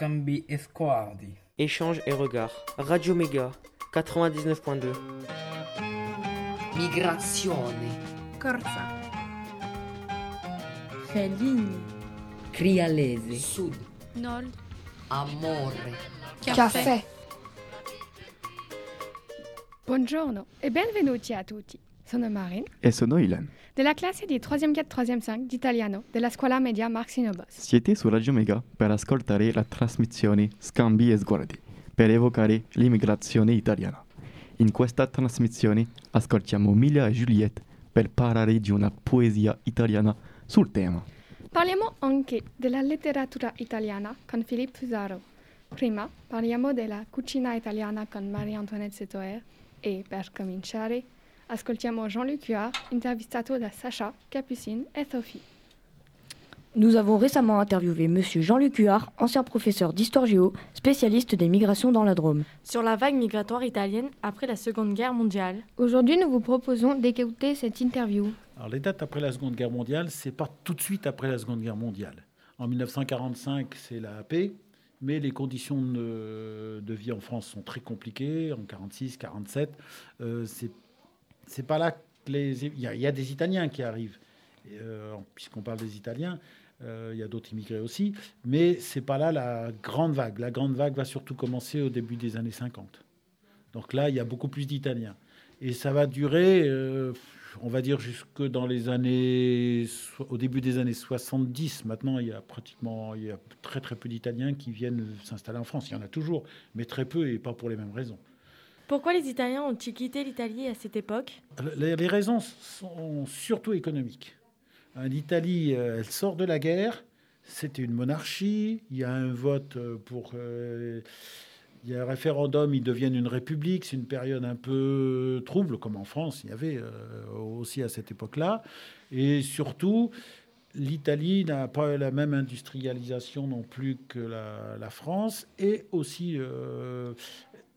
scambi e sguardi. Échange et regard. Radio Méga 99.2. Migrazione. Corsa. Fellini. Crialese. Sud. Nord. Amore. Caffè. Buongiorno e benvenuti a tutti. Sono Marin, E sono Ilan. della classe di 3e 4 3e 5 di italiano della scuola media Marxino Bos. Siete su Radio Mega per ascoltare la trasmissione Scambi e Sguardi per evocare l'immigrazione italiana. In questa trasmissione ascoltiamo Mila e Juliette per parlare di una poesia italiana sul tema. Parliamo anche della letteratura italiana con Philippe Fusaro. Prima parliamo della cucina italiana con Marie-Antoinette Setoer e per cominciare ascoltiamo Jean-Luc Huard intervistato da Sacha, Capucine et Sophie. Nous avons récemment interviewé M. Jean-Luc Huard, ancien professeur d'histoire géo, spécialiste des migrations dans la Drôme. sur la vague migratoire italienne après la Seconde Guerre mondiale. Aujourd'hui, nous vous proposons d'écouter cette interview. Alors, les dates après la Seconde Guerre mondiale, c'est pas tout de suite après la Seconde Guerre mondiale. En 1945, c'est la paix, mais les conditions de, de vie en France sont très compliquées. En 46, 47, euh, c'est c'est pas là que les il y, a- des Italiens qui arrivent. Euh, Puisqu'on parle des Italiens, euh, il y a d'autres immigrés aussi, mais c'est pas là la grande vague. La grande vague va surtout commencer au début des années 50. Donc là, il y a beaucoup plus d'Italiens. Et ça va durer, euh, on va dire, jusque dans les années. Au début des années 70. Maintenant, il y a pratiquement. Il y a très, très peu d'Italiens qui viennent s'installer en France. Il y en a toujours, mais très peu et pas pour les mêmes raisons. Pourquoi les Italiens ont-ils quitté l'Italie à cette époque Les, raisons sont surtout économiques. Hein, L'Italie, euh, elle sort de la guerre. C'était une monarchie. Il y a un vote euh, pour. euh, il y a un référendum, ils deviennent une république. C'est une période un peu trouble, comme en France, il y avait euh, aussi à cette époque-là. Et surtout, l'Italie n'a pas la même industrialisation non plus que la, France. Et aussi euh,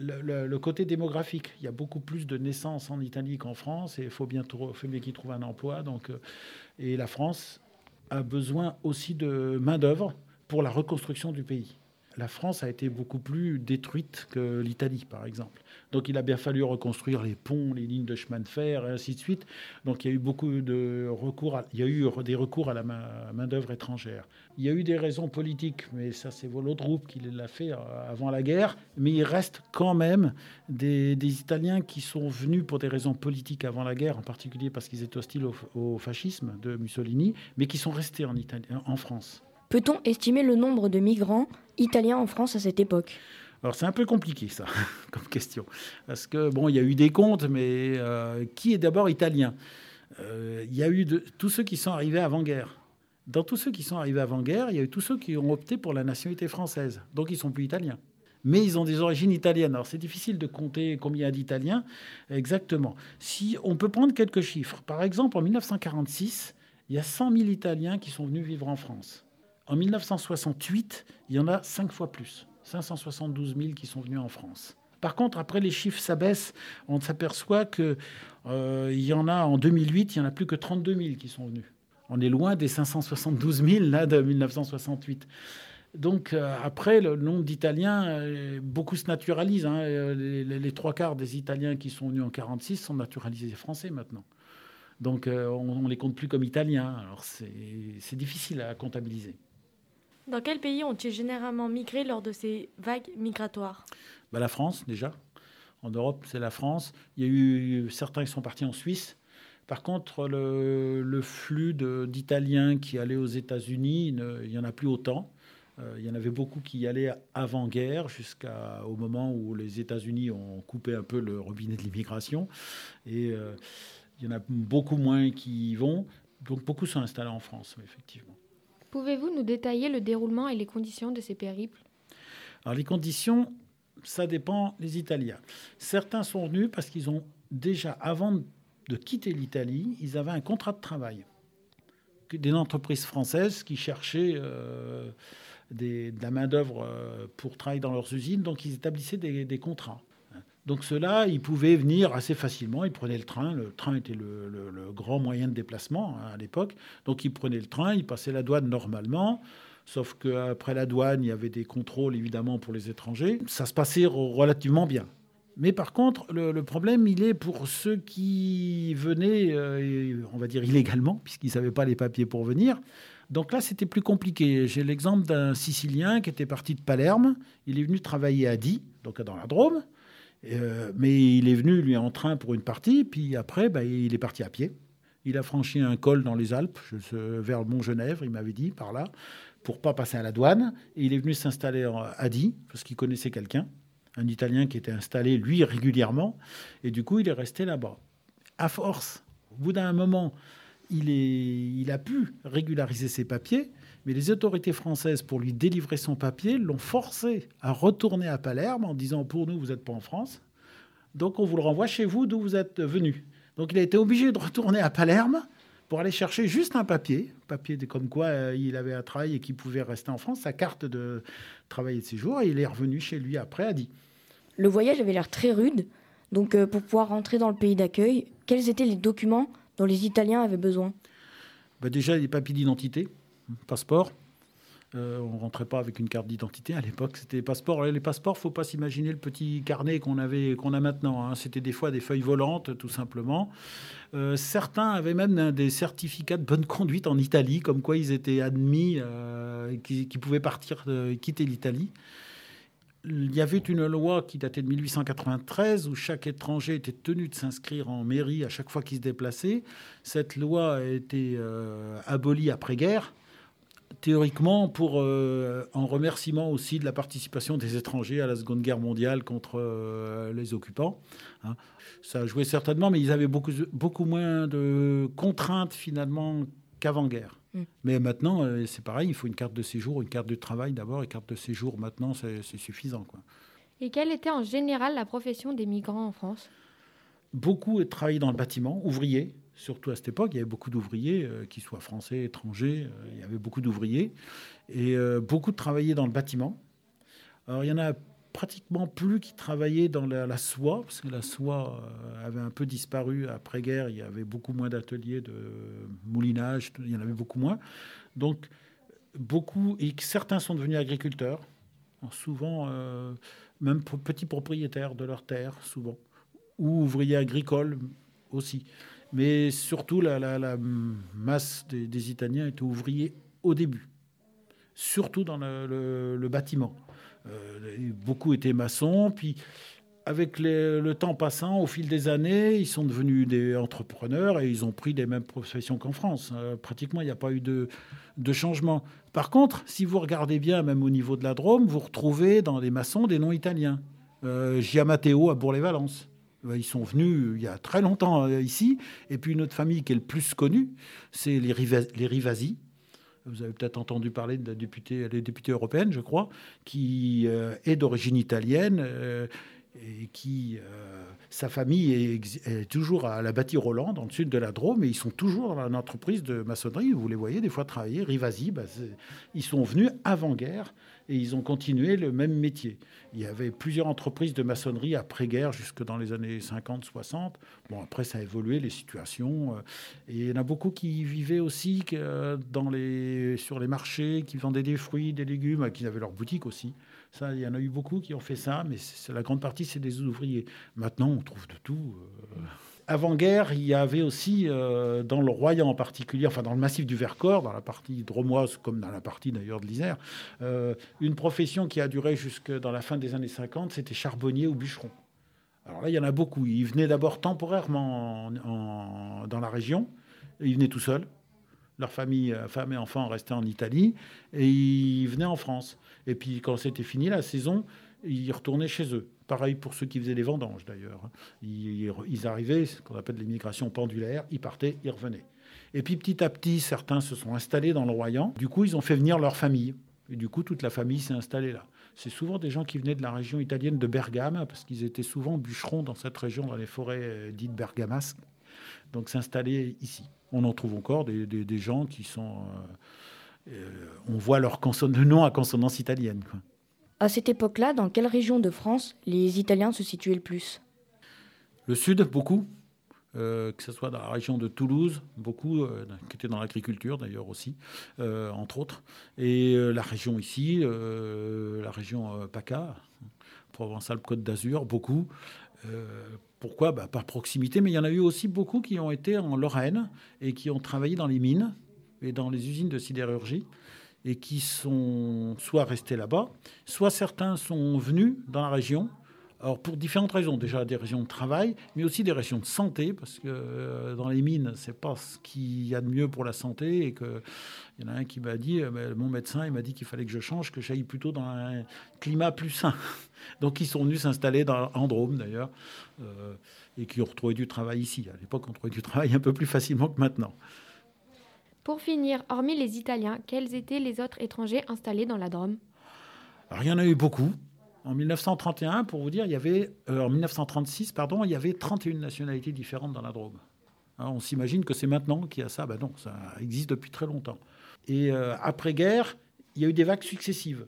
le, côté démographique. Il y a beaucoup plus de naissances en Italie qu'en France. Et il faut bien, bien qu'ils trouvent un emploi. Donc, euh, et la France a besoin aussi de main-d'œuvre pour la reconstruction du pays. La France a été beaucoup plus détruite que l'Italie, par exemple. Donc il a bien fallu reconstruire les ponts, les lignes de chemin de fer, et ainsi de suite. Donc il y a eu beaucoup de recours, à- il y a eu des recours à la main- main-d'œuvre étrangère. Il y a eu des raisons politiques, mais ça c'est groupe qui l'a fait euh, avant la guerre. Mais il reste quand même des, Italiens qui sont venus pour des raisons politiques avant la guerre, en particulier parce qu'ils étaient hostiles au, au fascisme de Mussolini, mais qui sont restés en, Italie, en France. Peut-on estimer le nombre de migrants italiens en France à cette époque? Alors c'est un peu compliqué ça comme question parce que bon il y a eu des comptes mais euh, qui est d'abord italien? Euh, Il y a eu tous ceux qui sont arrivés avant guerre. Dans tous ceux qui sont arrivés avant guerre, il y a eu tous ceux qui ont opté pour la nationalité française. Donc ils sont plus italiens. Mais ils ont des origines italiennes. Alors c'est difficile de compter combien d'Italiens exactement. Si on peut prendre quelques chiffres. Par exemple en 1946, il y a 100 000 Italiens qui sont venus vivre en France. En 1968, il y en a cinq fois plus, 572 000 qui sont venus en France. Par contre, après les chiffres s'abaissent, on s'aperçoit que euh, il y en a en 2008, il y en a plus que 32 000 qui sont venus. On est loin des 572 000 là de 1968. Donc euh, après, le nombre d'Italiens, euh, beaucoup se naturalisent. hein. Les, trois quarts des Italiens qui sont venus en 46 sont naturalisés français maintenant. Donc on ne les compte plus comme Italiens. Alors c'est difficile à comptabiliser. Dans quel pays ont-ils généralement migré lors de ces vagues migratoires? Bah, la France, déjà. En Europe, c'est la France. Il y a eu certains qui sont partis en Suisse. Par contre, le, flux d'Italiens qui allaient aux États-Unis, il n'y en a plus autant. Euh, il y en avait beaucoup qui y allaient avant-guerre, jusqu'au moment où les États-Unis ont coupé un peu le robinet de l'immigration. Et euh, il y en a beaucoup moins qui y vont. Donc beaucoup sont installés en France, effectivement. Pouvez-vous nous détailler le déroulement et les conditions de ces périples? Alors les conditions, ça dépend des Italiens. Certains sont venus parce qu'ils ont déjà, avant de quitter l'Italie, ils avaient un contrat de travail. Des entreprises françaises qui cherchaient euh, des- de la main-d'œuvre euh, pour travailler dans leurs usines, donc ils établissaient des contrats. Donc ceux-là, ils pouvaient venir assez facilement. Ils prenaient le train. Le train était le, grand moyen de déplacement hein, à l'époque. Donc ils prenaient le train, ils passaient la douane normalement. Sauf qu'après la douane, il y avait des contrôles évidemment pour les étrangers. Ça se passait relativement bien. Mais par contre, le, problème, il est pour ceux qui venaient, euh, on va dire illégalement, puisqu'ils ne savaient pas les papiers pour venir. Donc là, c'était plus compliqué. J'ai l'exemple d'un Sicilien qui était parti de Palerme. Il est venu travailler à Die, donc dans la Drôme. Euh, mais il est venu, lui, en train pour une partie. Puis après, bah, il est parti à pied. Il a franchi un col dans les Alpes, vers Mont-Genèvre, il m'avait dit, par là, pour pas passer à la douane. Et il est venu s'installer à Die, parce qu'il connaissait quelqu'un un Italien qui était installé, lui, régulièrement. Et du coup, il est resté là-bas. À force, au bout d'un moment, il, a pu régulariser ses papiers, mais les autorités françaises, pour lui délivrer son papier, l'ont forcé à retourner à Palerme en disant Pour nous, vous n'êtes pas en France. Donc, on vous le renvoie chez vous d'où vous êtes venu. Donc, il a été obligé de retourner à Palerme pour aller chercher juste un papier, papier de comme quoi euh, il avait un travail et qu'il pouvait rester en France, sa carte de travail et de séjour, et il est revenu chez lui après à dit. Le voyage avait l'air très rude, donc euh, pour pouvoir rentrer dans le pays d'accueil, quels étaient les documents dont les Italiens avaient besoin bah Déjà les papiers d'identité, passeport, euh, on rentrait pas avec une carte d'identité à l'époque. C'était passeports. Les passeports, faut pas s'imaginer le petit carnet qu'on avait, qu'on a maintenant. Hein. C'était des fois des feuilles volantes, tout simplement. Euh, certains avaient même des certificats de bonne conduite en Italie, comme quoi ils étaient admis, euh, qui, pouvaient partir, quitter l'Italie. Il y avait une loi qui datait de 1893 où chaque étranger était tenu de s'inscrire en mairie à chaque fois qu'il se déplaçait. Cette loi a été abolie après-guerre théoriquement pour euh, en remerciement aussi de la participation des étrangers à la Seconde Guerre mondiale contre euh, les occupants. Hein. Ça a joué certainement, mais ils avaient beaucoup, beaucoup moins de contraintes finalement qu'avant-guerre. Mm. Mais maintenant, euh, c'est pareil, il faut une carte de séjour, une carte de travail d'abord, et carte de séjour maintenant, c'est suffisant. Quoi. Et quelle était en général la profession des migrants en France? Beaucoup travaillaient dans le bâtiment, ouvriers, surtout à cette époque, il y avait beaucoup d'ouvriers, euh, qu'ils soient français, étrangers, euh, il y avait beaucoup d'ouvriers, et euh, beaucoup travaillaient dans le bâtiment. Alors il y en a pratiquement plus qui travaillaient dans la, soie, parce que la soie avait un peu disparu après-guerre, il y avait beaucoup moins d'ateliers de moulinage, il y en avait beaucoup moins. Donc beaucoup, et certains sont devenus agriculteurs, souvent même petits propriétaires de leurs terres, souvent, ou ouvriers agricoles aussi. Mais surtout, la, masse des, Italiens étaient ouvriers au début, surtout dans le, bâtiment. Euh, beaucoup étaient maçons, puis avec le temps passant, au fil des années, ils sont devenus des entrepreneurs et ils ont pris les mêmes professions qu'en France. Euh, pratiquement, il n'y a pas eu de, changement. Par contre, si vous regardez bien, même au niveau de la Drôme, vous retrouvez dans les maçons des noms italiens. Euh, Giamateo à Bourg-les-Valences. Euh, ils sont venus il y a très longtemps ici. Et puis une autre famille qui est le plus connue, c'est les Rivasi. Vous avez peut-être entendu parler de la députée, la députée européenne, je crois, qui est d'origine italienne et qui, sa famille est, toujours à la bâtie Roland, dans le sud de la Drôme, et ils sont toujours dans l'entreprise de maçonnerie. Vous les voyez des fois travailler. Rivasi, bah, ils sont venus avant-guerre et ils ont continué le même métier. Il y avait plusieurs entreprises de maçonnerie après-guerre, jusque dans les années 50-60. Bon, après, ça a évolué, les situations. Euh, et il y en a beaucoup qui vivaient aussi euh, sur les marchés, qui vendaient des fruits, des légumes, qui avaient leur boutique aussi. Ça, il y en a eu beaucoup qui ont fait ça, mais la grande partie, c'est des ouvriers. Maintenant, on trouve de tout. Euh, avant-guerre, il y avait aussi, euh, dans le Royan en particulier, enfin dans le massif du Vercors, dans la partie dromoise comme dans la partie d'ailleurs de l'Isère, euh, une profession qui a duré jusque dans la fin des années 50, c'était charbonnier ou bûcheron. Alors là, il y en a beaucoup. Ils venaient d'abord temporairement dans la région, ils venaient tout seuls. Leur famille, euh, femmes et enfants restaient en Italie, et ils venaient en France. Et puis quand c'était fini la saison, ils retournaient chez eux. Pareil pour ceux qui faisaient les vendanges d'ailleurs. Ils, arrivaient, ce qu'on appelle l'immigration pendulaire, ils partaient, ils revenaient. Et puis petit à petit, certains se sont installés dans le Royan. Du coup, ils ont fait venir leur famille. Et du coup, toute la famille s'est installée là. C'est souvent des gens qui venaient de la région italienne de Bergame, parce qu'ils étaient souvent bûcherons dans cette région, dans les forêts euh, dites bergamasques. Donc s'installer ici. On en trouve encore des, gens qui sont... Euh, euh, on voit leur le nom à consonance italienne. À cette époque-là, dans quelle région de France les Italiens se situaient le plus? Le sud, beaucoup. euh, que ce soit dans la région de Toulouse, beaucoup, euh, qui étaient dans l'agriculture d'ailleurs aussi, euh, entre autres, et la région ici, la région PACA, Provence-Alpes-Côte d'Azur, beaucoup. Pourquoi? Bah, Par proximité, mais il y en a eu aussi beaucoup qui ont été en Lorraine et qui ont travaillé dans les mines et dans les usines de sidérurgie et qui sont soit restés là-bas, soit certains sont venus dans la région. Alors pour différentes raisons, déjà des régions de travail, mais aussi des régions de santé, parce que euh, dans les mines, c'est pas ce qu'il y a de mieux pour la santé, et que il y en a un qui m'a dit, euh, mon médecin, il m'a dit qu'il fallait que je change, que j'aille plutôt dans un climat plus sain. Donc ils sont venus s'installer dans en Drôme d'ailleurs, euh, et qui ont retrouvé du travail ici. À l'époque, on trouvait du travail un peu plus facilement que maintenant. Pour finir, hormis les Italiens, quels étaient les autres étrangers installés dans la Drôme? Alors, il eu beaucoup. En 1931, pour vous dire, il y avait, euh, en 1936, pardon, il y avait 31 nationalités différentes dans la Drôme. Hein, on s'imagine que c'est maintenant qu'il y a ça. Ben non, ça existe depuis très longtemps. Et euh, après-guerre, il y a eu des vagues successives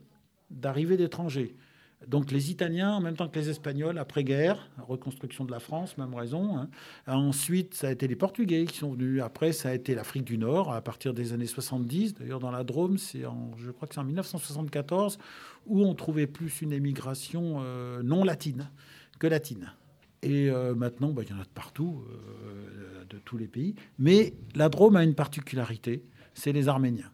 d'arrivées d'étrangers. Donc les Italiens, en même temps que les Espagnols, après-guerre, reconstruction de la France, même raison. hein. Ensuite, ça a été les Portugais qui sont venus. Après, ça a été l'Afrique du Nord à partir des années 70. D'ailleurs, dans la Drôme, c'est en, je crois que c'est en 1974 où on trouvait plus une émigration euh, non latine que latine. Et euh, maintenant, bah, il y en a de partout, euh, de tous les pays. Mais la Drôme a une particularité, c'est les Arméniens.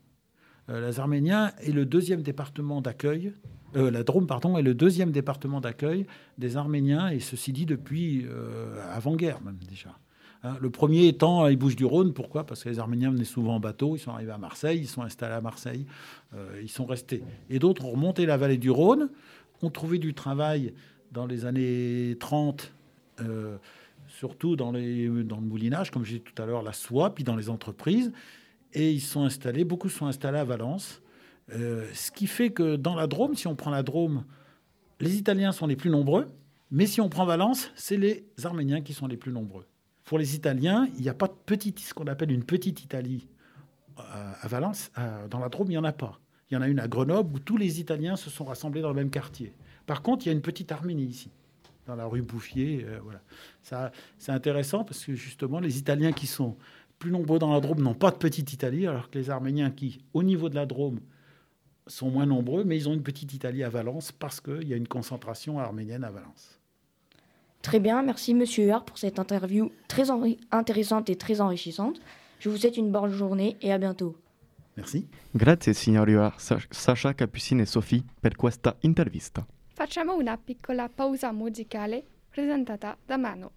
Les Arméniens est le deuxième département d'accueil. Euh, la Drôme, pardon, est le deuxième département d'accueil des Arméniens, et ceci dit depuis euh, avant-guerre même déjà. Hein, le premier étant les Bouches-du-Rhône. Pourquoi? Parce que les Arméniens venaient souvent en bateau. Ils sont arrivés à Marseille, ils sont installés à Marseille, euh, ils sont restés. Et d'autres ont remonté la vallée du Rhône, ont trouvé du travail dans les années 30, euh, surtout dans, dans le moulinage, comme j'ai dit tout à l'heure, la soie, puis dans les entreprises. Et ils sont installés, beaucoup sont installés à Valence. Euh, ce qui fait que dans la Drôme, si on prend la Drôme, les Italiens sont les plus nombreux. Mais si on prend Valence, c'est les Arméniens qui sont les plus nombreux. Pour les Italiens, il n'y a pas de petite, ce qu'on appelle une petite Italie euh, à Valence. Euh, Dans la Drôme, il n'y en a pas. Il y en a une à Grenoble où tous les Italiens se sont rassemblés dans le même quartier. Par contre, il y a une petite Arménie ici, dans la rue Bouffier. voilà. Ça, c'est intéressant parce que justement, les Italiens qui sont plus nombreux dans la Drôme n'ont pas de petite Italie, alors que les Arméniens qui, au niveau de la Drôme, sont moins nombreux, mais ils ont une petite Italie à Valence parce qu'il y a une concentration arménienne à Valence. Très bien, merci Monsieur Huard pour cette interview très intéressante et très enrichissante. Je vous souhaite une bonne journée et à bientôt. Merci. Grazie signori Huard, Sa- Sasha, Capucine e Sophie per questa intervista. Facciamo una piccola pausa musicale presentata da Mano.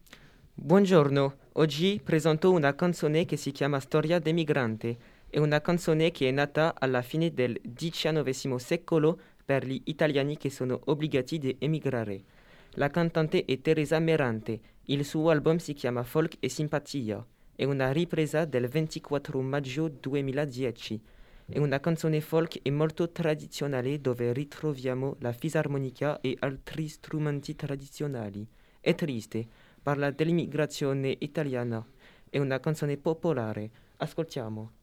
Buongiorno, oggi presento una canzone che si chiama Storia d'emigrante. È una canzone che è nata alla fine del XIX secolo per gli italiani che sono obbligati di emigrare. La cantante è Teresa Merante. Il suo album si chiama Folk e Simpatia. È una ripresa del 24 maggio 2010. È una canzone folk e molto tradizionale dove ritroviamo la fisarmonica e altri strumenti tradizionali. È triste, parla dell'immigrazione italiana. È una canzone popolare. Ascoltiamo.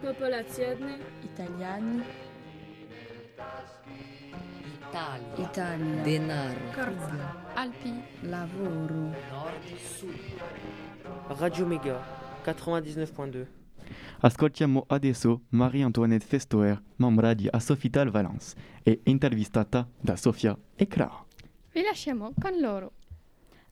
Popolazione. Italiani. Italia. Italia. Denaro. Corsa. Alpi. Lavoro. Nord, Sud. Radio Mega 99.2. Ascoltiamo adesso Marie-Antoinette Festoer, membra di Asofital Valence, e intervistata da Sofia e Clara. Vi lasciamo con loro.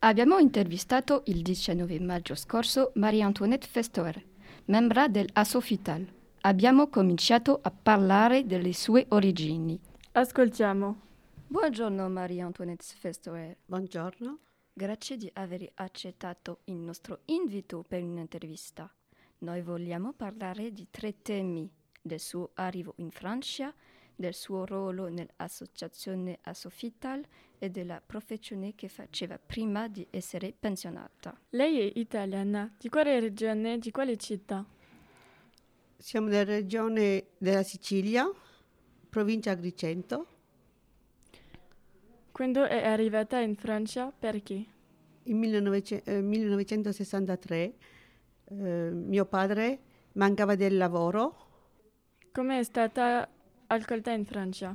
Abbiamo intervistato il 19 maggio scorso Marie-Antoinette Festoer, membra dell'Asofital. Abbiamo cominciato a parlare delle sue origini. Ascoltiamo. Buongiorno Marie-Antoinette Festoer. Buongiorno. Grazie di aver accettato il nostro invito per un'intervista. Noi vogliamo parlare di tre temi, del suo arrivo in Francia, del suo ruolo nell'associazione Asofital e della professione che faceva prima di essere pensionata. Lei è italiana. Di quale regione, di quale città? Siamo nella regione della Sicilia, provincia Agrigento. Quando è arrivata in Francia, perché? In 19 eh, 1963 eh, mio padre mancava del lavoro. Come è stata accolta in Francia?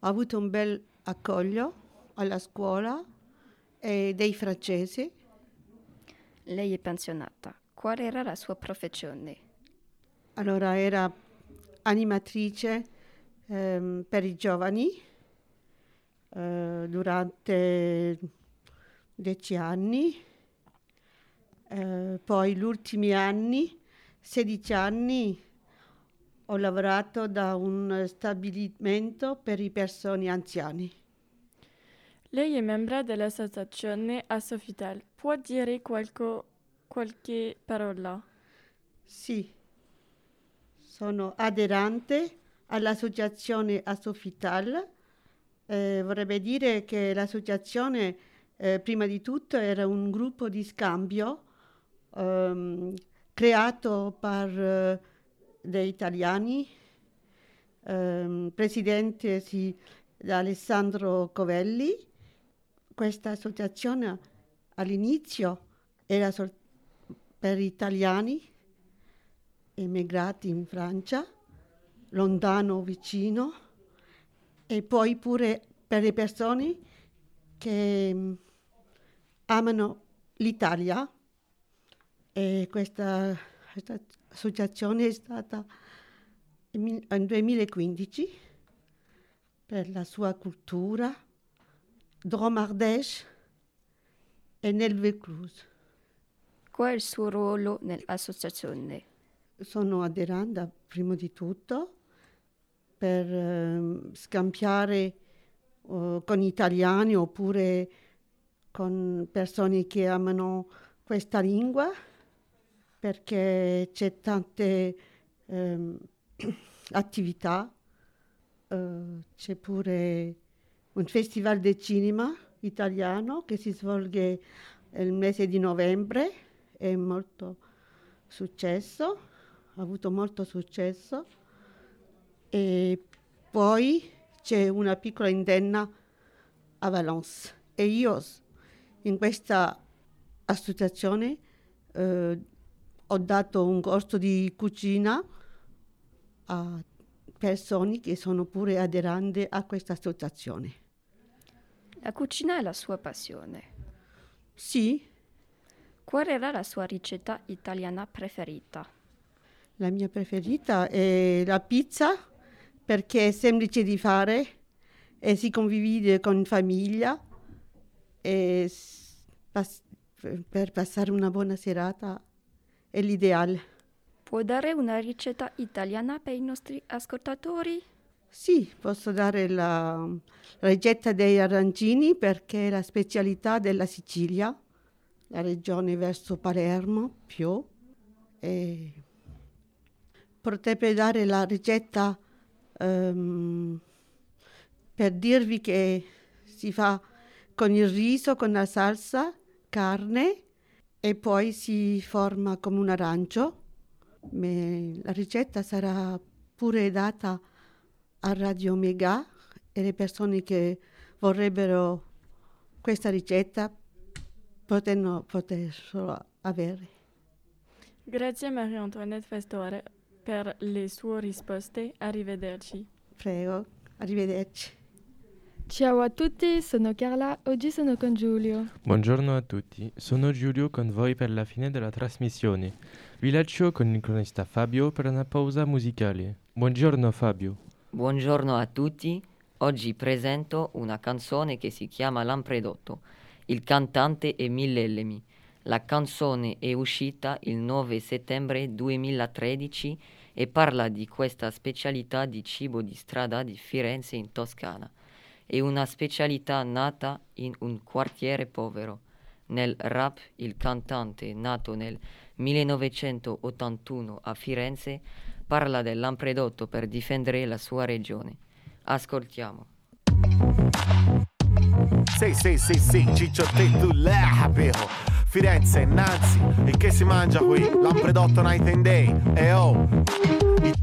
Ho avuto un bel accoglio alla scuola e dei francesi. Lei è pensionata. Qual era la sua professione? Allora era animatrice ehm, per i giovani eh, durante dieci anni, eh, poi gli ultimi anni, 16 anni, ho lavorato da un stabilimento per i persone anziani. Lei è membro dell'associazione Asofital. Può dire qualco, qualche parola? Sì, sono aderente all'associazione Asofital. Eh, vorrebbe dire che l'associazione eh, prima di tutto era un gruppo di scambio ehm, creato per eh, dei italiani, ehm, presidente sì, da Alessandro Covelli. Questa associazione all'inizio era sol- per italiani emigrati in Francia, lontano vicino, e poi pure per le persone che mm, amano l'Italia. E questa, questa associazione è stata nel 2015 per la sua cultura, Drôme Ardèche e nel Vaucluse. Qual è il suo ruolo nell'associazione? Sono aderente prima di tutto per ehm, scambiare eh, con italiani oppure con persone che amano questa lingua perché c'è tante ehm, attività, eh, c'è pure un festival di cinema italiano che si svolge nel mese di novembre, è molto successo, ha avuto molto successo. E poi c'è una piccola intenna a Valence. E io in questa associazione eh, ho dato un corso di cucina a persone che sono pure aderenti a questa associazione. La cucina è la sua passione. Sì, Qual era la sua ricetta italiana preferita? la mia preferita è la pizza perché è semplice di fare e si convive con famiglia e per passare una buona serata è l'ideale. Può dare una ricetta italiana per i nostri ascoltatori? Sì, posso dare la, ricetta dei arancini perché è la specialità della Sicilia, la regione verso Palermo, più. E potrebbe dare la ricetta ehm, per dirvi che si fa con il riso, con la salsa, carne e poi si forma come un arancio. La ricetta sarà pure data a Radio Mega e le persone che vorrebbero questa ricetta potranno poterselo avere. Grazie Maria Antoinette Festore per le sue risposte. Arrivederci. Prego, arrivederci. Ciao a tutti, sono Carla, oggi sono con Giulio. Buongiorno a tutti, sono Giulio con voi per la fine della trasmissione. Vi lascio con il cronista Fabio per una pausa musicale. Buongiorno Fabio. Buongiorno a tutti, oggi presento una canzone che si chiama Lampredotto. Il cantante è Millellemi. La canzone è uscita il 9 settembre 2013 e parla di questa specialità di cibo di strada di Firenze in Toscana. È una specialità nata in un quartiere povero. Nel rap il cantante, nato nel 1981 a Firenze, parla del lampredotto per difendere la sua regione. Ascoltiamo. Sì, sì, sì, sì, ciccio te tu là, però. Firenze innanzi, e che si mangia qui? Lampredotto night and day, e oh!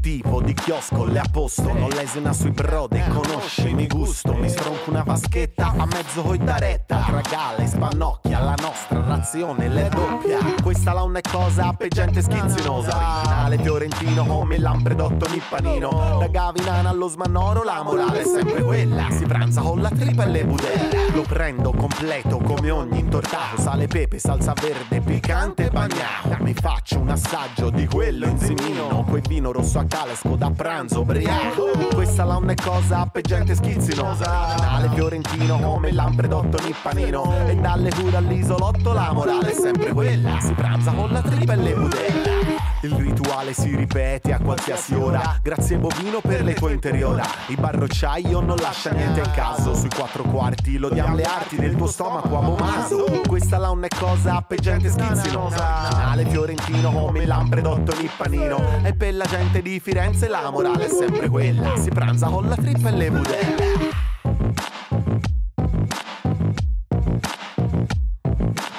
Tipo di chiosco le ha posto, non lesina sui brode, conosce mi gusto, mi stronco una vaschetta a mezzo coi da retta, tra spannocchia, la nostra razione le doppia. Questa la è cosa per gente schizzinosa, originale fiorentino come Lampredotto nippanino. Da Gavinana allo Smannoro la morale è sempre quella, si pranza con la tripa e le budelle. Lo prendo completo come ogni intortato, sale pepe, salsa verde, piccante bagnato. Mi faccio un assaggio di quello inzimino, quel vino rosso a calesco da pranzo ubriaco. Questa la è cosa per gente schizzinosa, originale fiorentino come Lampredotto nippanino. E dalle cure all'isolotto la morale è sempre quella, si pranza con la tripa e le budelle. Il rituale si ripete a qualsiasi ora. Grazie bovino per le tue interiora. Il barrocciaio non lascia niente in caso. Sui quattro quarti lo diamo le arti del tuo stomaco a momaso. Questa la è cosa per gente schizzinosa. Originale fiorentino come Lampredotto nippanino. E per la gente di Firenze la morale è sempre quella. Si pranza con la trippa e le budelle.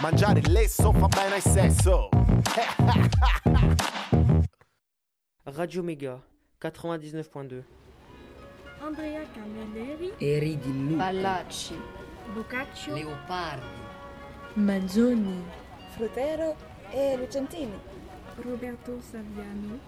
Mangiare il lesso fa bene al sesso. Radio Méga 99.2. Andrea Camilleri, Eri di Luca. Ballacci, Boccaccio, Leopardi, Manzoni, Frutero e Lucentini. Roberto Saviano,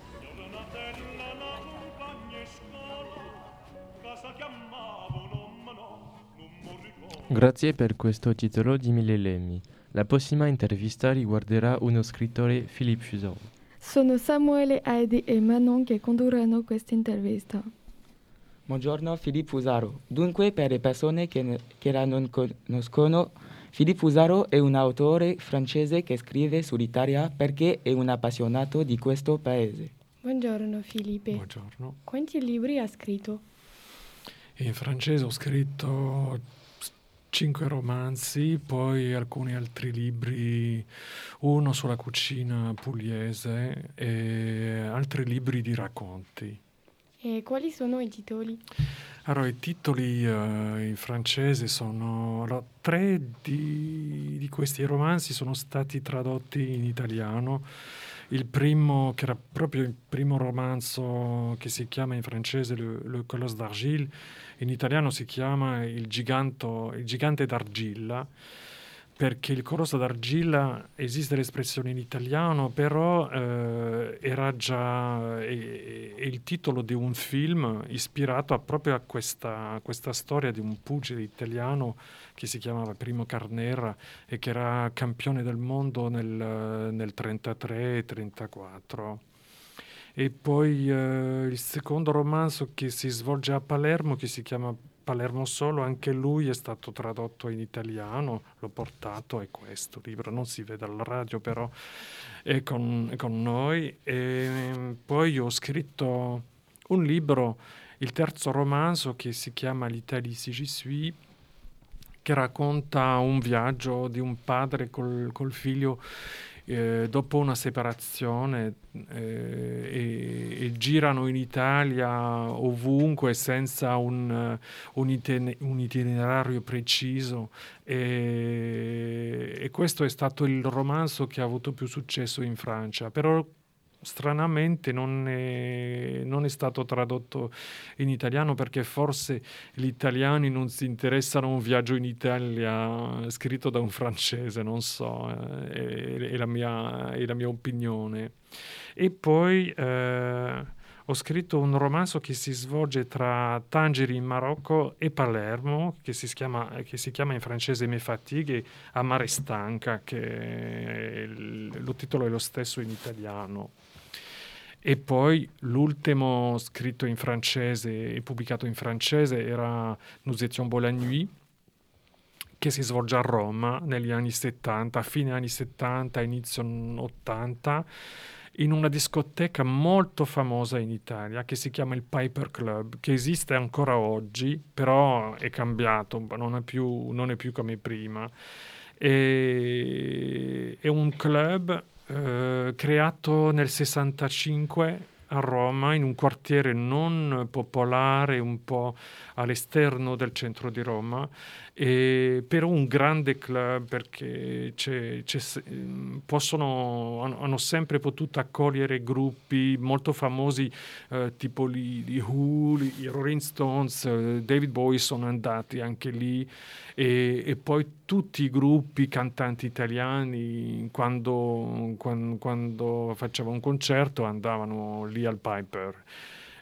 Grazie per questo titolo di Millelemi. La prossima intervista riguarderà uno scrittore, Philippe Fusaro. Sono Samuele, Heidi e Manon che condurranno questa intervista. Buongiorno Filippo Fusaro. Dunque, per le persone che, ne- che la non conoscono, Filippo Fusaro è un autore francese che scrive sull'Italia perché è un appassionato di questo paese. Buongiorno Filipe. Buongiorno. Quanti libri ha scritto? In francese ho scritto cinque romanzi, poi alcuni altri libri, uno sulla cucina pugliese e altri libri di racconti. E quali sono i titoli? Allora, i titoli eh, in francese sono... allora, tre di, di questi romanzi sono stati tradotti in italiano. Il primo, che era proprio il primo romanzo che si chiama in francese Le, Le Colosse d'Argile, in italiano si chiama Il, giganto, il gigante d'argilla, perché il colosso d'argilla esiste l'espressione in italiano, però eh, era già è, è il titolo di un film ispirato a proprio a questa, questa storia di un pugile italiano che si chiamava Primo Carnera e che era campione del mondo nel, nel 33 34. E poi eh, il secondo romanzo che si svolge a Palermo, che si chiama Palermo Solo, anche lui è stato tradotto in italiano, l'ho portato, è questo libro, non si vede alla radio, però è con, è con noi. E poi ho scritto un libro, il terzo romanzo, che si chiama L'Italie si j'y suis, che racconta un viaggio di un padre col, col figlio eh, dopo una separazione eh, e, e, girano in Italia ovunque senza un, un, itine, un itinerario preciso e, e, questo è stato il romanzo che ha avuto più successo in Francia. Però stranamente non è, non è, stato tradotto in italiano perché forse gli italiani non si interessano a un viaggio in Italia scritto da un francese, non so, eh, è, è, la, mia, è la, mia, opinione. E poi eh, ho scritto un romanzo che si svolge tra Tangeri in Marocco e Palermo, che si chiama, che si chiama in francese Me fatigue, a Mare Stanca, che il, lo titolo è lo stesso in italiano. E poi l'ultimo scritto in francese e pubblicato in francese era Nous étions beau la nuit, che si svolge a Roma negli anni 70, fine anni 70, inizio 80, in una discoteca molto famosa in Italia che si chiama il Piper Club, che esiste ancora oggi, però è cambiato, non è più, non è più come prima. E, è un club eh, creato nel 65 a Roma in un quartiere non popolare, un po' all'esterno del centro di Roma, e però un grande club perché c'è, c'è, possono, hanno sempre potuto accogliere gruppi molto famosi eh, tipo gli Who, i Rolling Stones, eh, David Bowie sono andati anche lì e, e, poi tutti i gruppi cantanti italiani quando, quando, quando faceva un concerto andavano lì al Piper.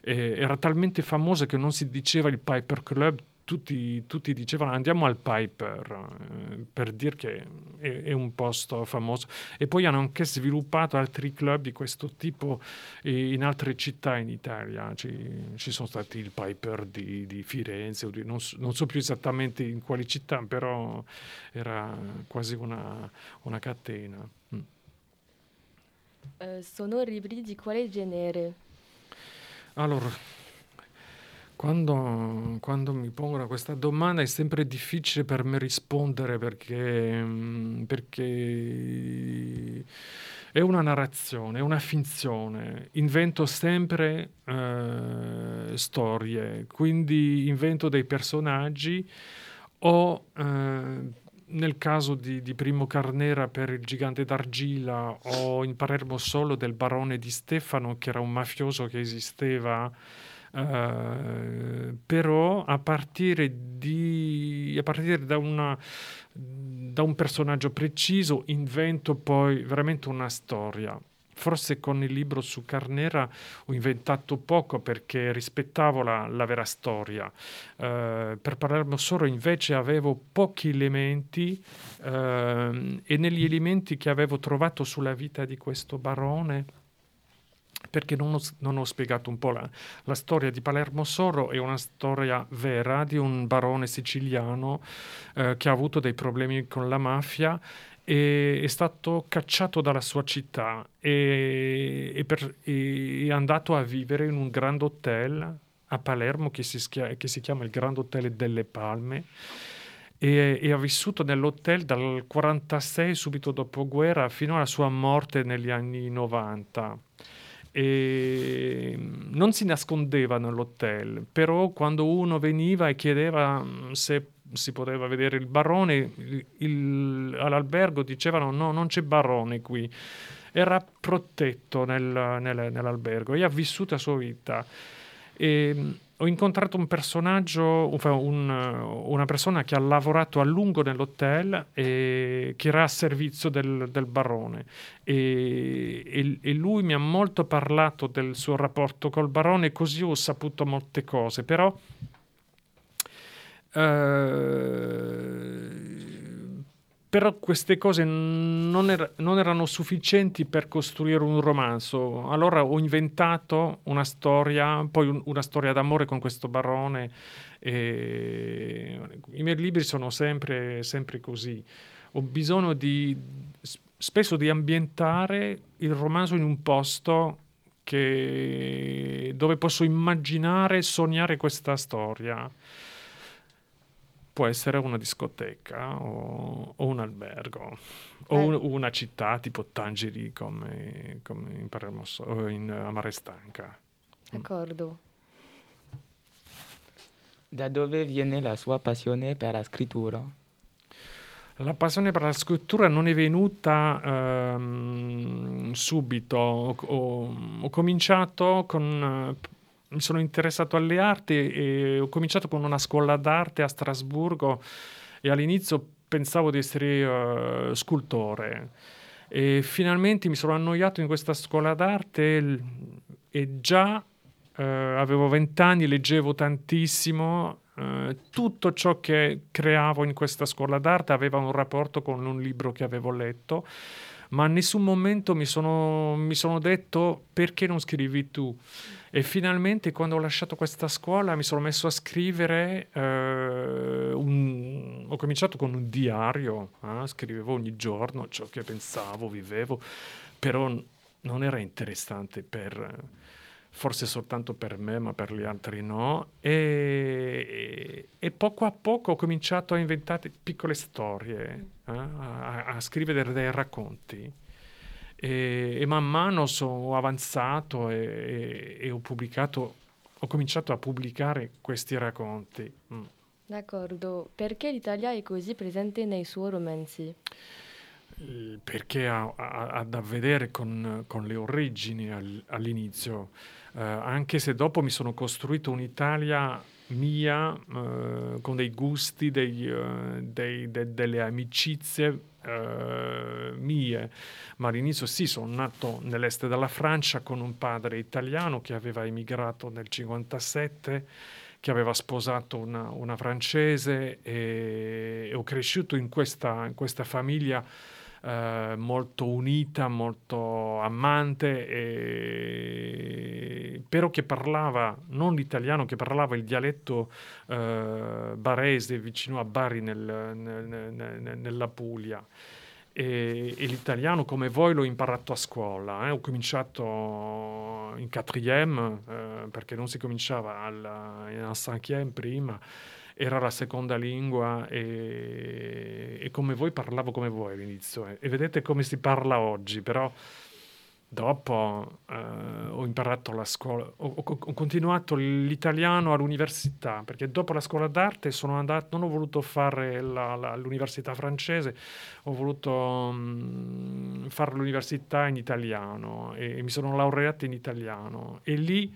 Era talmente famoso che non si diceva il Piper Club, tutti, tutti, dicevano andiamo al Piper eh, per dire che è, è, un posto famoso e poi hanno anche sviluppato altri club di questo tipo in altre città in Italia ci, ci sono stati il Piper di, di Firenze di, non, non, so più esattamente in quali città però era quasi una, una catena mm. uh, sono libri di quale genere? allora quando, quando, mi pongono questa domanda è sempre difficile per me rispondere perché, mm, perché è una narrazione, è una finzione. Invento sempre eh, storie, quindi invento dei personaggi o eh, nel caso di, di, Primo Carnera per il gigante d'argilla o in Palermo solo del barone di Stefano che era un mafioso che esisteva Uh, però a partire, di, a partire da, una, da, un personaggio preciso invento poi veramente una storia. Forse con il libro su Carnera ho inventato poco perché rispettavo la, la vera storia. Uh, per parlarne solo invece avevo pochi elementi uh, e negli elementi che avevo trovato sulla vita di questo barone perché non ho, non ho spiegato un po' la, la, storia di Palermo Soro, è una storia vera di un barone siciliano eh, che ha avuto dei problemi con la mafia e è stato cacciato dalla sua città e, e per, e è andato a vivere in un grand hotel a Palermo che si, schia, che si chiama il Grand Hotel delle Palme e, e, ha vissuto nell'hotel dal 46 subito dopo guerra fino alla sua morte negli anni 90 e non si nascondeva nell'hotel, però quando uno veniva e chiedeva mm, se si poteva vedere il barone, il, il, all'albergo dicevano no, non c'è barone qui. Era protetto nel, nel, nell'albergo e ha vissuto la sua vita. E, ho incontrato un personaggio, un, una persona che ha lavorato a lungo nell'hotel e che era a servizio del, del barone. E, e, e, lui mi ha molto parlato del suo rapporto col barone così ho saputo molte cose, però eh, però queste cose non, er- non, erano sufficienti per costruire un romanzo. Allora ho inventato una storia, poi un- una storia d'amore con questo barone. E... I miei libri sono sempre, sempre così. Ho bisogno di, spesso di ambientare il romanzo in un posto che, dove posso immaginare, sognare questa storia può essere una discoteca o, o un albergo o Eh. un- una città tipo Tangeri come, come in, Palermo, o in Amare Stanca. D'accordo. Da dove viene la sua passione per la scrittura? La passione per la scrittura non è venuta ehm, subito. Ho, ho- ho cominciato con. Mi sono interessato alle arti e ho cominciato con una scuola d'arte a Strasburgo e all'inizio pensavo di essere eh, scultore. E finalmente mi sono annoiato in questa scuola d'arte e già eh, avevo vent'anni, leggevo tantissimo. eh, tutto ciò che creavo in questa scuola d'arte aveva un rapporto con un libro che avevo letto, ma in nessun momento mi sono, mi sono detto perché non scrivi tu. E finalmente quando ho lasciato questa scuola mi sono messo a scrivere, eh, un- ho cominciato con un diario, eh, scrivevo ogni giorno ciò che pensavo, vivevo, però non era interessante per, forse soltanto per me, ma per gli altri no. E, e poco a poco ho cominciato a inventare piccole storie, eh, a, a scrivere dei racconti. E, e man mano sono avanzato e, e- ho pubblicato, ho cominciato a pubblicare questi racconti. Mm. D'accordo. Perché l'Italia è così presente nei suoi romanzi? Eh, perché ha, ha- ha da vedere con, con le origini al- all'inizio, Eh, anche se dopo mi sono costruito un'Italia mia, eh, con dei gusti, dei, eh, dei- de- delle amicizie eh, mie, ma all'inizio sì, sono nato nell'est della Francia con un padre italiano che aveva emigrato nel 57 che aveva sposato una, una francese e, e ho cresciuto in questa, in questa famiglia eh, molto unita, molto amante, e- però che parlava non l'italiano, che parlava il dialetto eh, barese vicino a Bari nel- nel- nel- nella Puglia. E, e l'italiano come voi l'ho imparato a scuola, eh. ho cominciato in quatrième eh, perché non si cominciava alla, in cinquième prima, era la seconda lingua e, e come voi parlavo come voi all'inizio eh. e vedete come si parla oggi, però dopo eh, ho imparato la scuola, ho, ho- ho continuato l'italiano all'università perché dopo la scuola d'arte sono andato, non ho voluto fare la- la- l'università francese, ho voluto mm, fare l'università in italiano e, e mi sono laureato in italiano e lì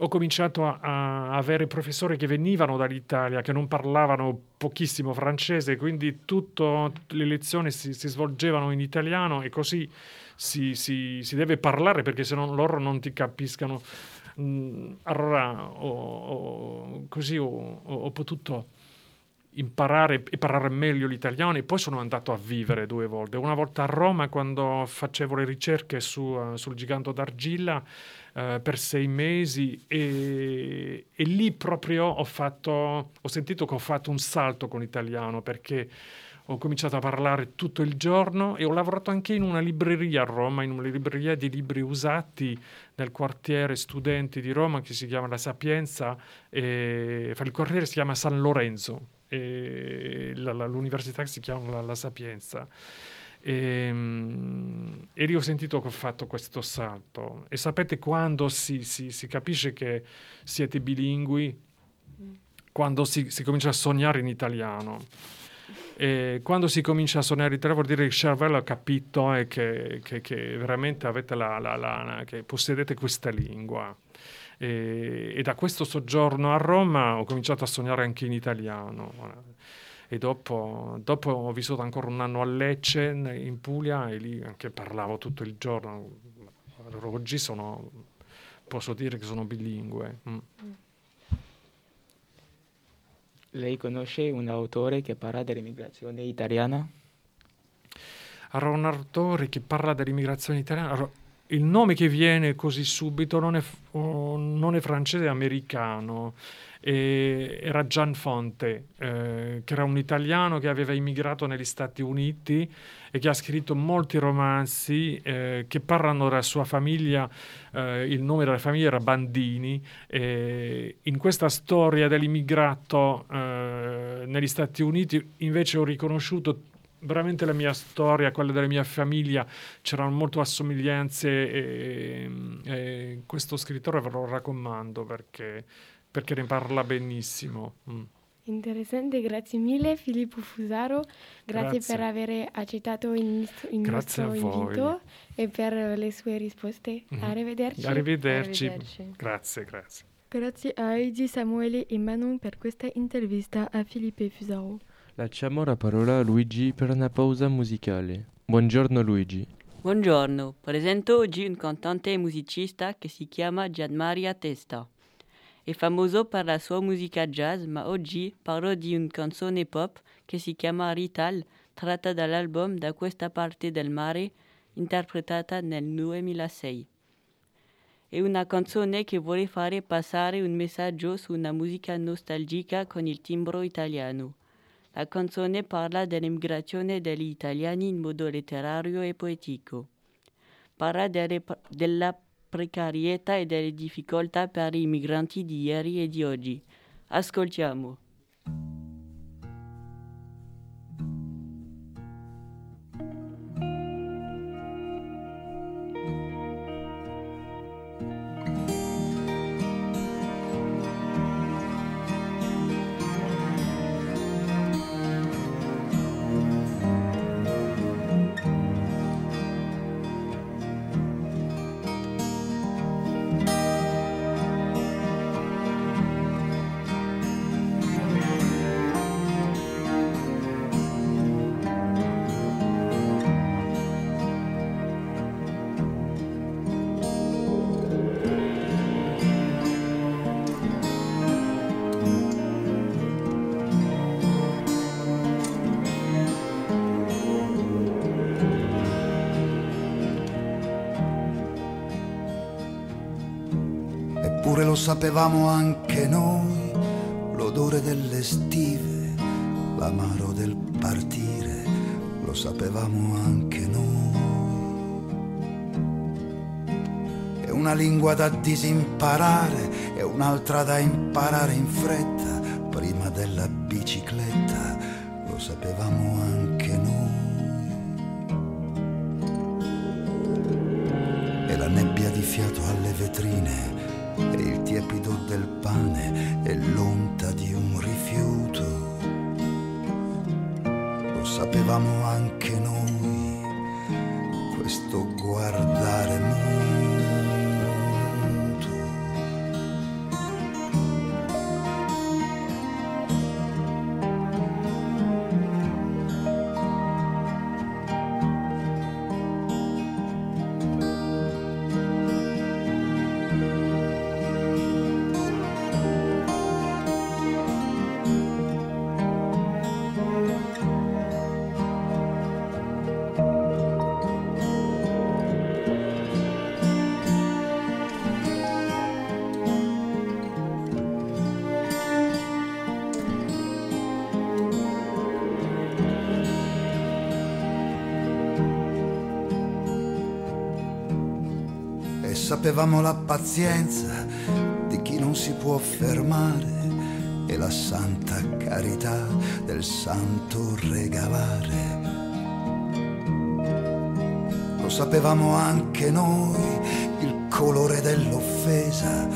ho cominciato a, a avere professori che venivano dall'Italia, che non parlavano pochissimo francese, quindi tutte le lezioni si, si svolgevano in italiano e così si, si- si deve parlare perché se no loro non ti capiscano. Mm, allora ho- ho- così ho- ho potuto imparare e parlare meglio l'italiano e poi sono andato a vivere due volte. Una volta a Roma quando facevo le ricerche su, eh, sul gigante d'argilla eh, per sei mesi e, e lì proprio ho fatto, ho sentito che ho fatto un salto con l'italiano perché ho cominciato a parlare tutto il giorno e ho lavorato anche in una libreria a Roma, in una libreria di libri usati nel quartiere studenti di Roma che si chiama La Sapienza, e, il quartiere si chiama San Lorenzo e la- la- l'università si chiama La, La Sapienza. E, mm, e lì ho sentito che ho fatto questo salto. E sapete quando si, si- si capisce che siete bilingui? Quando si, si comincia a sognare in italiano. E quando si comincia a sognare in italiano vuol dire che il cervello ha capito e che, che- che veramente avete la, la- la- che possedete questa lingua. E, e da questo soggiorno a Roma ho cominciato a sognare anche in italiano. E dopo, dopo ho vissuto ancora un anno a Lecce, in Puglia, e lì anche parlavo tutto il giorno. Allora, oggi sono, posso dire che sono bilingue. Mm. Lei conosce un autore che parla dell'immigrazione italiana? Allora, un autore che parla dell'immigrazione italiana. Il nome che viene così subito non è, non è francese, è americano. E era Gian Fonte, eh, che era un italiano che aveva immigrato negli Stati Uniti e che ha scritto molti romanzi eh, che parlano della sua famiglia. Eh, il nome della famiglia era Bandini. in questa storia dell'immigrato eh, negli Stati Uniti invece ho riconosciuto veramente la mia storia, quella della mia famiglia, c'erano molte assomiglianze e, e questo scrittore ve lo raccomando perché, perché ne parla benissimo. Mm. Interessante, grazie mille Filippo Fusaro, grazie, grazie. per aver accettato il, il nostro invito e per le sue risposte. Mm. Arrivederci. Arrivederci. Arrivederci. Grazie, grazie. Grazie a Heidi, Samuele e Manon per questa intervista a Filippo Fusaro. Lasciamo la parola a Luigi per una pausa musicale. Buongiorno Luigi. Buongiorno, presento oggi un cantante e musicista che si chiama Gianmaria Testa. È famoso per la sua musica jazz, ma oggi parlo di una canzone pop che si chiama Rital, tratta dall'album Da questa parte del mare, interpretata nel 2006. È una canzone che vuole fare passare un messaggio su una musica nostalgica con il timbro italiano. La canzone parla dell'immigrazione degli italiani in modo letterario e poetico. Parla delle, della precarietà e delle difficoltà per i migranti di ieri e di oggi. Ascoltiamo. Sapevamo anche noi, l'odore delle stive, l'amaro del partire, lo sapevamo anche noi. E una lingua da disimparare e un'altra da imparare in fretta, Sapevamo la pazienza di chi non si può fermare e la santa carità del santo regalare. Lo sapevamo anche noi, il colore dell'offesa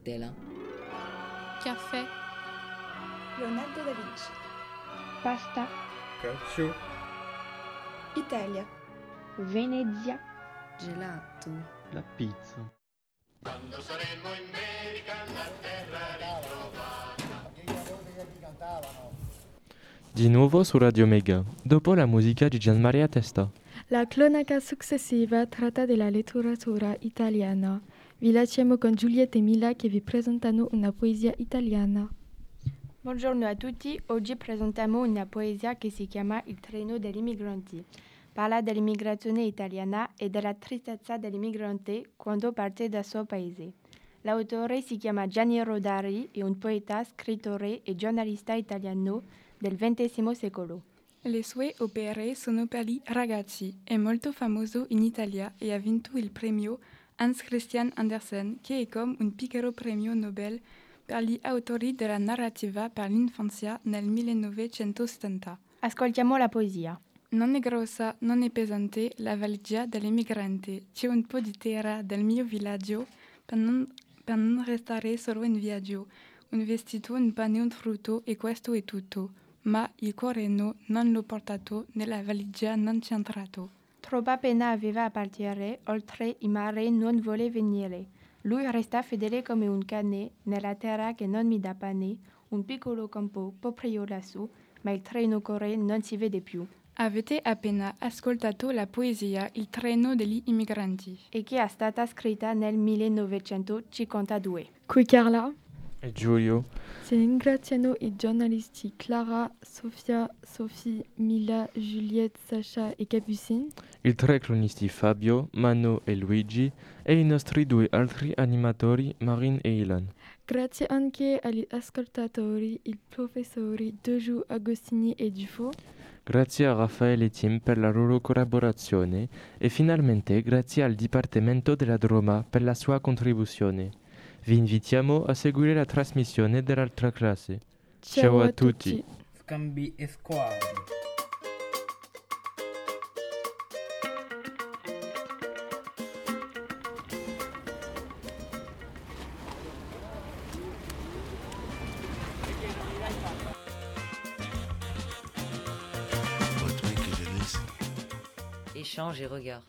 Nutella. Caffè. Leonardo da Vinci. Pasta. Calcio. Italia. Venezia. Gelato. La pizza. Quando saremo in America la terra ritrovata. Di nuovo su Radio Mega, dopo la musica di Gianmaria Testa. La cronaca successiva tratta della letteratura italiana. Vi lasciamo con Giulietta e Mila che vi presentano una poesia italiana. Buongiorno a tutti, oggi presentiamo una poesia che si chiama Il treno degli immigranti. Parla dell'immigrazione italiana e della tristezza dell'immigrante quando parte dal suo paese. L'autore si chiama Gianni Rodari, è un poeta, scrittore e giornalista italiano del XX secolo. Le sue opere sono per gli ragazzi, è molto famoso in Italia e ha vinto il premio Hans Christian Andersen, che è come un piccolo premio Nobel per gli autori della narrativa per l'infanzia nel 1970. Ascoltiamo la poesia. Non è grossa, non è pesante la valigia dell'immigrante. C'è un po' di terra del mio villaggio per non, per non restare solo in viaggio. Un vestito, un pane, un frutto e questo è tutto. Ma il cuore no, non l'ho portato nella valigia non c'è entrato. Troppa pena aveva a partire, oltre il mare non vuole venire. Lui resta fedele come un cane nella terra che non mi dà pane, un piccolo campo proprio lassù, ma il treno corre non si vede più. Avete appena ascoltato la poesia Il treno degli immigranti. E che è stata scritta nel 1952. Qui Carla. E Giulio. Si ringraziano i giornalisti Clara, Sofia, Sophie, Mila, Juliette, Sasha e Capucine. I tre cronisti Fabio, Mano e Luigi e i nostri due altri animatori Marin e Ilan. Grazie anche agli ascoltatori, i professori Doju, Agostini e Dufo. Grazie a Raffaele e Tim per la loro collaborazione e finalmente grazie al Dipartimento della Droma per la sua contribuzione. Vi invitiamo a seguire la trasmissione dell'altra classe. Ciao, Ciao a, a tutti. tutti. Scambi e squadri. Échange et regard.